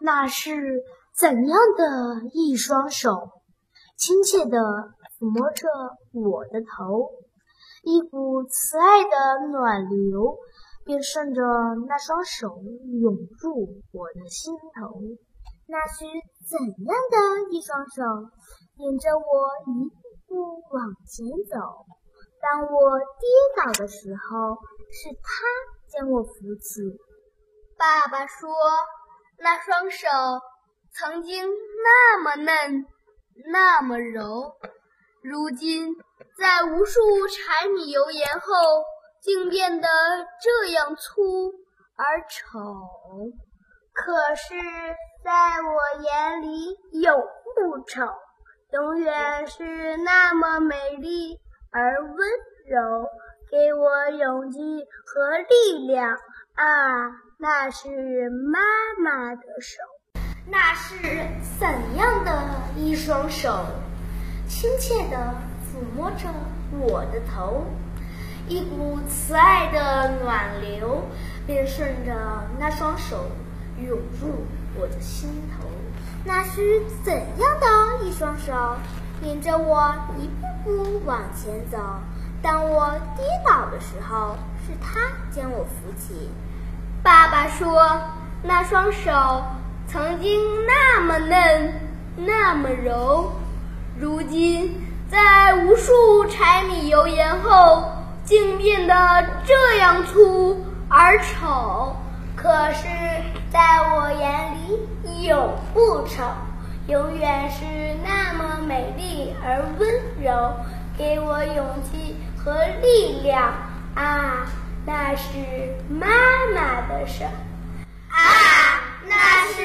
那是怎样的一双手，亲切地抚摸着我的头，一股慈爱的暖流便顺着那双手涌入我的心头。那是怎样的一双手，引着我一步步往前走。当我跌倒的时候，是他将我扶起。爸爸说，那双手曾经那么嫩，那么柔，如今在无数柴米油盐后，竟变得这样粗而丑。可是，在我眼里，永不丑，永远是那么美丽。而温柔，给我勇气和力量啊！那是妈妈的手，那是怎样的一双手，亲切地抚摸着我的头，一股慈爱的暖流便顺着那双手涌入我的心头。那是怎样的一双手？引着我一步步往前走。当我跌倒的时候，是他将我扶起。爸爸说，那双手曾经那么嫩，那么柔，如今在无数柴米油盐后，竟变得这样粗而丑。可是，在我眼里，永不丑。永远是那么美丽而温柔，给我勇气和力量啊！那是妈妈的手啊那是